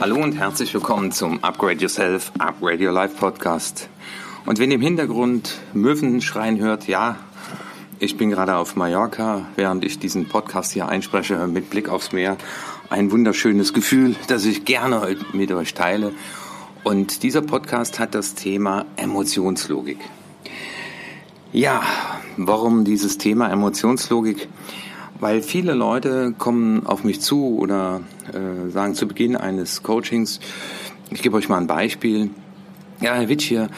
Hallo und herzlich willkommen zum Upgrade Yourself, Upgrade Your Life Podcast. Und wenn ihr im Hintergrund Möwen schreien hört, ja, ich bin gerade auf Mallorca, während ich diesen Podcast hier einspreche, mit Blick aufs Meer. Ein wunderschönes Gefühl, das ich gerne mit euch teile. Und dieser Podcast hat das Thema Emotionslogik. Ja, warum dieses Thema Emotionslogik? Weil viele Leute kommen auf mich zu oder äh, sagen zu Beginn eines Coachings, ich gebe euch mal ein Beispiel. Ja, Herr Witsch hier,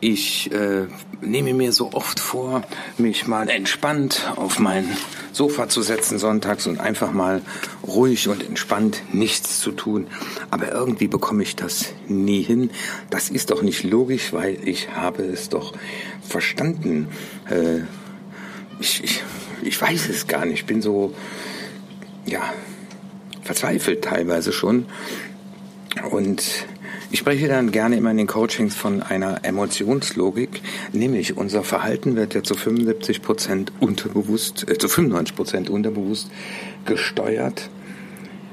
ich äh, nehme mir so oft vor, mich mal entspannt auf mein Sofa zu setzen sonntags und einfach mal ruhig und entspannt nichts zu tun. Aber irgendwie bekomme ich das nie hin. Das ist doch nicht logisch, weil ich habe es doch verstanden. Äh, ich, ich, ich weiß es gar nicht. Ich bin so, ja, verzweifelt teilweise schon. Und ich spreche dann gerne immer in den Coachings von einer Emotionslogik, nämlich unser Verhalten wird ja zu 75 Prozent unterbewusst, äh, zu 95 Prozent unterbewusst gesteuert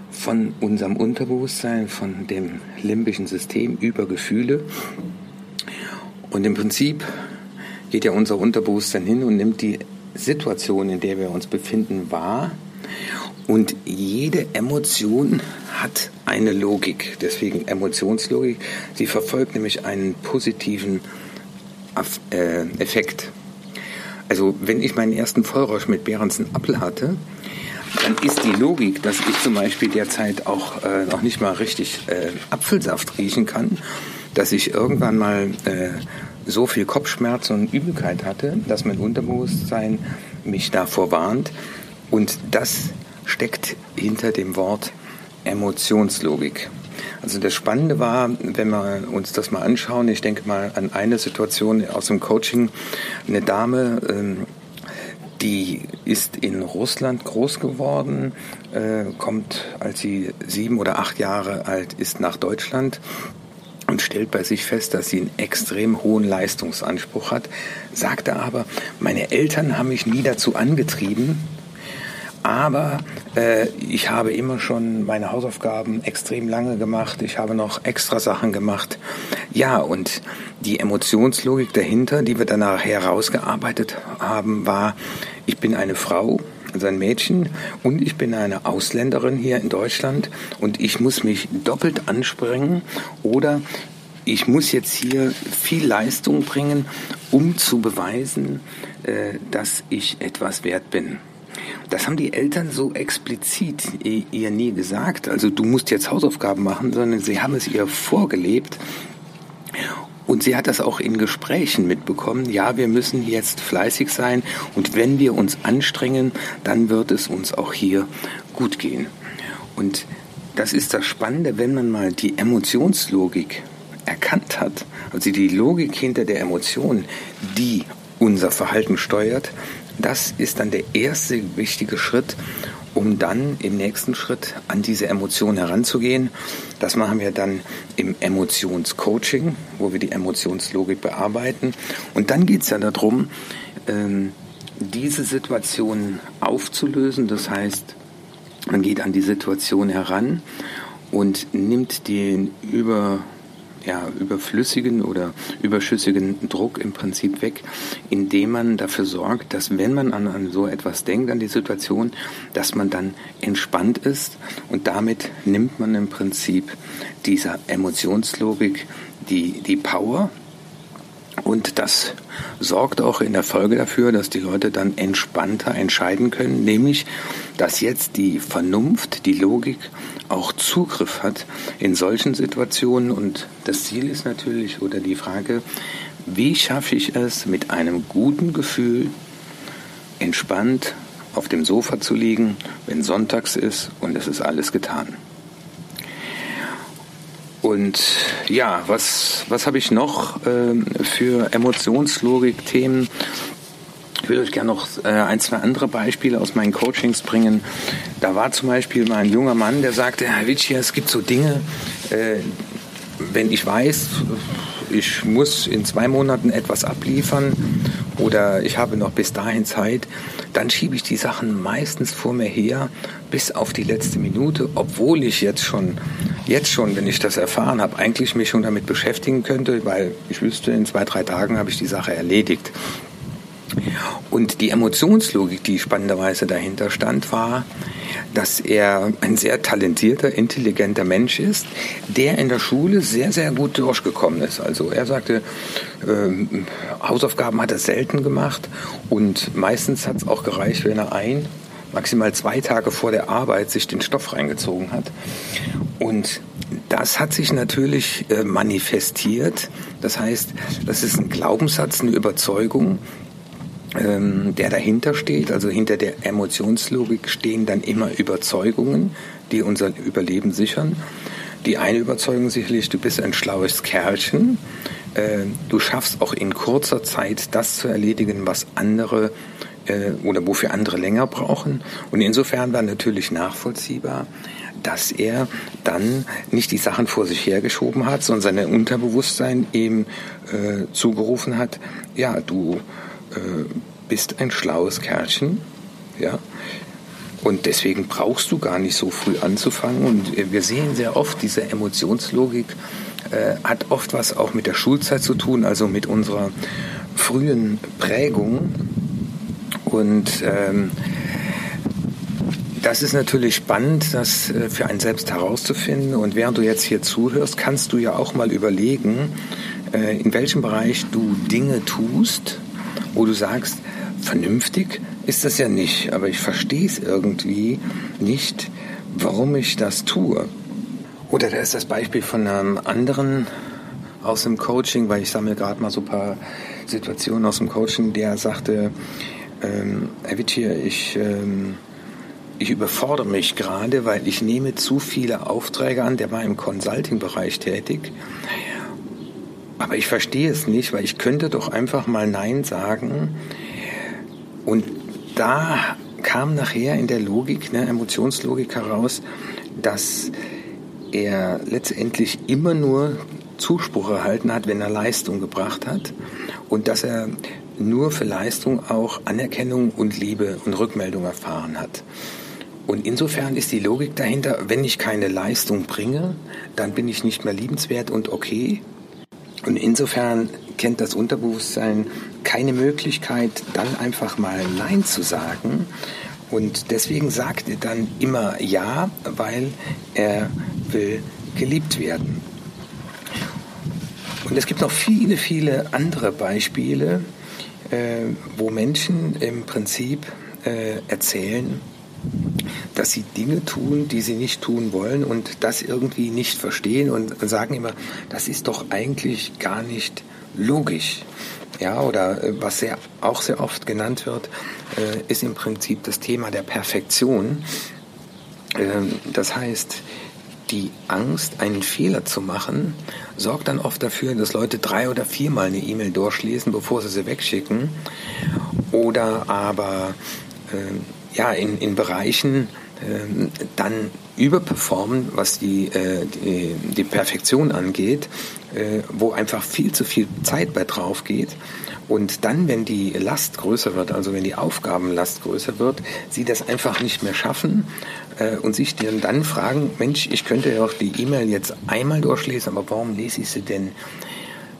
von unserem Unterbewusstsein, von dem limbischen System über Gefühle. Und im Prinzip geht ja unser Unterbewusstsein hin und nimmt die Situation, in der wir uns befinden, wahr. Und jede Emotion hat eine Logik, deswegen Emotionslogik. Sie verfolgt nämlich einen positiven äh, Effekt. Also wenn ich meinen ersten Vollrausch mit Behrensen Apfel hatte, dann ist die Logik, dass ich zum Beispiel derzeit auch äh, noch nicht mal richtig äh, Apfelsaft riechen kann, dass ich irgendwann mal äh, so viel Kopfschmerz und Übelkeit hatte, dass mein Unterbewusstsein mich davor warnt. Und das steckt hinter dem Wort Emotionslogik. Also das Spannende war, wenn wir uns das mal anschauen, ich denke mal an eine Situation aus dem Coaching, eine Dame, ähm, die ist in Russland groß geworden, äh, kommt, als sie sieben oder acht Jahre alt ist, nach Deutschland und stellt bei sich fest, dass sie einen extrem hohen Leistungsanspruch hat, sagte aber, meine Eltern haben mich nie dazu angetrieben, aber äh, ich habe immer schon meine Hausaufgaben extrem lange gemacht. Ich habe noch extra Sachen gemacht. Ja, und die Emotionslogik dahinter, die wir danach herausgearbeitet haben, war, ich bin eine Frau, also ein Mädchen, und ich bin eine Ausländerin hier in Deutschland und ich muss mich doppelt ansprengen oder ich muss jetzt hier viel Leistung bringen, um zu beweisen, äh, dass ich etwas wert bin. Das haben die Eltern so explizit ihr nie gesagt. Also du musst jetzt Hausaufgaben machen, sondern sie haben es ihr vorgelebt. Und sie hat das auch in Gesprächen mitbekommen. Ja, wir müssen jetzt fleißig sein und wenn wir uns anstrengen, dann wird es uns auch hier gut gehen. Und das ist das Spannende, wenn man mal die Emotionslogik erkannt hat, also die Logik hinter der Emotion, die unser Verhalten steuert, das ist dann der erste wichtige Schritt, um dann im nächsten Schritt an diese Emotion heranzugehen. Das machen wir dann im Emotionscoaching, wo wir die Emotionslogik bearbeiten. Und dann geht es ja darum, ähm, diese Situation aufzulösen. Das heißt, man geht an die Situation heran und nimmt den über ja, überflüssigen oder überschüssigen Druck im Prinzip weg, indem man dafür sorgt, dass wenn man an, an so etwas denkt, an die Situation, dass man dann entspannt ist. Und damit nimmt man im Prinzip dieser Emotionslogik die, die Power, und das sorgt auch in der Folge dafür, dass die Leute dann entspannter entscheiden können, nämlich dass jetzt die Vernunft, die Logik auch Zugriff hat in solchen Situationen. Und das Ziel ist natürlich oder die Frage, wie schaffe ich es mit einem guten Gefühl entspannt auf dem Sofa zu liegen, wenn sonntags ist und es ist alles getan. Und ja, was, was habe ich noch äh, für Emotionslogik-Themen? Ich würde euch gerne noch äh, ein, zwei andere Beispiele aus meinen Coachings bringen. Da war zum Beispiel mal ein junger Mann, der sagte, Herr Vici, es gibt so Dinge, äh, wenn ich weiß, ich muss in zwei Monaten etwas abliefern oder ich habe noch bis dahin Zeit, dann schiebe ich die Sachen meistens vor mir her bis auf die letzte Minute, obwohl ich jetzt schon, jetzt schon, wenn ich das erfahren habe, eigentlich mich schon damit beschäftigen könnte, weil ich wüsste, in zwei, drei Tagen habe ich die Sache erledigt. Und die Emotionslogik, die spannenderweise dahinter stand, war, dass er ein sehr talentierter, intelligenter Mensch ist, der in der Schule sehr, sehr gut durchgekommen ist. Also er sagte, äh, Hausaufgaben hat er selten gemacht und meistens hat es auch gereicht, wenn er ein, maximal zwei Tage vor der Arbeit sich den Stoff reingezogen hat. Und das hat sich natürlich äh, manifestiert. Das heißt, das ist ein Glaubenssatz, eine Überzeugung, ähm, der dahinter steht. Also hinter der Emotionslogik stehen dann immer Überzeugungen, die unser Überleben sichern. Die eine Überzeugung sicherlich, du bist ein schlaues Kerlchen. Äh, du schaffst auch in kurzer Zeit das zu erledigen, was andere äh, oder wofür andere länger brauchen. Und insofern war natürlich nachvollziehbar, dass er dann nicht die Sachen vor sich hergeschoben hat, sondern sein Unterbewusstsein ihm äh, zugerufen hat, ja, du äh, bist ein schlaues Kerlchen, ja, und deswegen brauchst du gar nicht so früh anzufangen. Und wir sehen sehr oft, diese Emotionslogik äh, hat oft was auch mit der Schulzeit zu tun, also mit unserer frühen Prägung. Und ähm, das ist natürlich spannend, das äh, für einen selbst herauszufinden. Und während du jetzt hier zuhörst, kannst du ja auch mal überlegen, äh, in welchem Bereich du Dinge tust, wo du sagst, vernünftig ist das ja nicht, aber ich verstehe es irgendwie nicht, warum ich das tue. Oder da ist das Beispiel von einem anderen aus dem Coaching, weil ich sammle gerade mal so ein paar Situationen aus dem Coaching, der sagte, ähm, Herr Wittier, ich, ähm, ich überfordere mich gerade, weil ich nehme zu viele Aufträge an, der war im Consulting-Bereich tätig aber ich verstehe es nicht, weil ich könnte doch einfach mal Nein sagen. Und da kam nachher in der Logik, ne, Emotionslogik heraus, dass er letztendlich immer nur Zuspruch erhalten hat, wenn er Leistung gebracht hat und dass er nur für Leistung auch Anerkennung und Liebe und Rückmeldung erfahren hat. Und insofern ist die Logik dahinter, wenn ich keine Leistung bringe, dann bin ich nicht mehr liebenswert und okay, und insofern kennt das Unterbewusstsein keine Möglichkeit, dann einfach mal Nein zu sagen. Und deswegen sagt er dann immer Ja, weil er will geliebt werden. Und es gibt noch viele, viele andere Beispiele, äh, wo Menschen im Prinzip äh, erzählen, dass sie Dinge tun, die sie nicht tun wollen und das irgendwie nicht verstehen und sagen immer, das ist doch eigentlich gar nicht logisch. Ja, oder äh, was sehr, auch sehr oft genannt wird, äh, ist im Prinzip das Thema der Perfektion. Ähm, das heißt, die Angst, einen Fehler zu machen, sorgt dann oft dafür, dass Leute drei oder viermal eine E-Mail durchlesen, bevor sie sie wegschicken. Oder aber äh, ja, in, in Bereichen, dann überperformen, was die, äh, die, die, Perfektion angeht, äh, wo einfach viel zu viel Zeit bei drauf geht. Und dann, wenn die Last größer wird, also wenn die Aufgabenlast größer wird, sie das einfach nicht mehr schaffen äh, und sich dann, dann fragen, Mensch, ich könnte ja auch die E-Mail jetzt einmal durchlesen, aber warum lese ich sie denn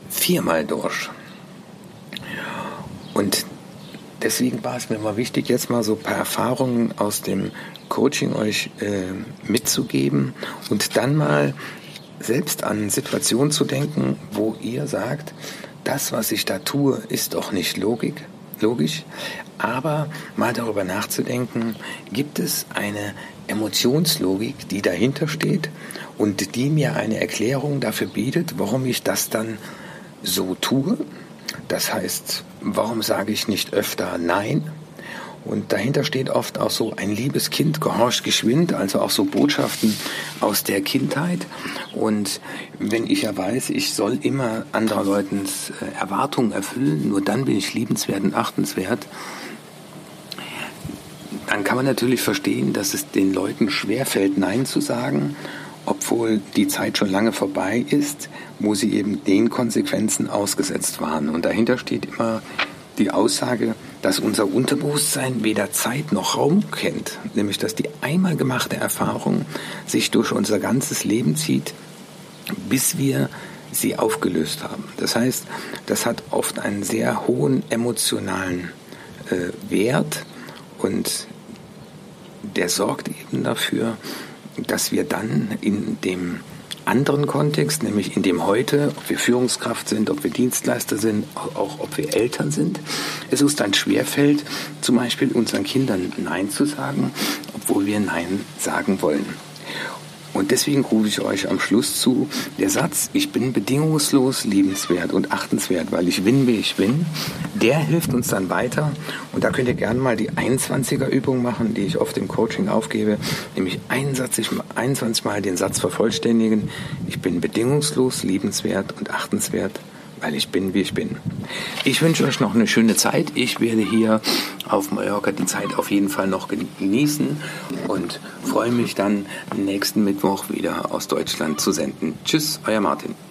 viermal durch? Und deswegen war es mir mal wichtig, jetzt mal so ein paar Erfahrungen aus dem Coaching euch äh, mitzugeben und dann mal selbst an Situationen zu denken, wo ihr sagt, das, was ich da tue, ist doch nicht Logik, logisch, aber mal darüber nachzudenken, gibt es eine Emotionslogik, die dahinter steht und die mir eine Erklärung dafür bietet, warum ich das dann so tue das heißt, warum sage ich nicht öfter Nein? Und dahinter steht oft auch so, ein liebes Kind gehorcht geschwind, also auch so Botschaften aus der Kindheit. Und wenn ich ja weiß, ich soll immer anderer Leutens äh, Erwartungen erfüllen, nur dann bin ich liebenswert und achtenswert, dann kann man natürlich verstehen, dass es den Leuten schwerfällt, Nein zu sagen, obwohl die Zeit schon lange vorbei ist, wo sie eben den Konsequenzen ausgesetzt waren. Und dahinter steht immer die Aussage, dass unser Unterbewusstsein weder Zeit noch Raum kennt, nämlich dass die einmal gemachte Erfahrung sich durch unser ganzes Leben zieht, bis wir sie aufgelöst haben. Das heißt, das hat oft einen sehr hohen emotionalen äh, Wert und der sorgt eben dafür, dass wir dann in dem anderen Kontext, nämlich in dem heute, ob wir Führungskraft sind, ob wir Dienstleister sind, auch ob wir Eltern sind, es uns dann schwerfällt, zum Beispiel unseren Kindern Nein zu sagen, obwohl wir Nein sagen wollen. Und deswegen rufe ich euch am Schluss zu, der Satz, ich bin bedingungslos liebenswert und achtenswert, weil ich bin, wie ich bin, der hilft uns dann weiter. Und da könnt ihr gerne mal die 21er Übung machen, die ich oft im Coaching aufgebe, nämlich 21 Mal den Satz vervollständigen, ich bin bedingungslos liebenswert und achtenswert, weil ich bin, wie ich bin. Ich wünsche euch noch eine schöne Zeit. Ich werde hier auf Mallorca die Zeit auf jeden Fall noch genießen und freue mich dann nächsten Mittwoch wieder aus Deutschland zu senden. Tschüss, euer Martin.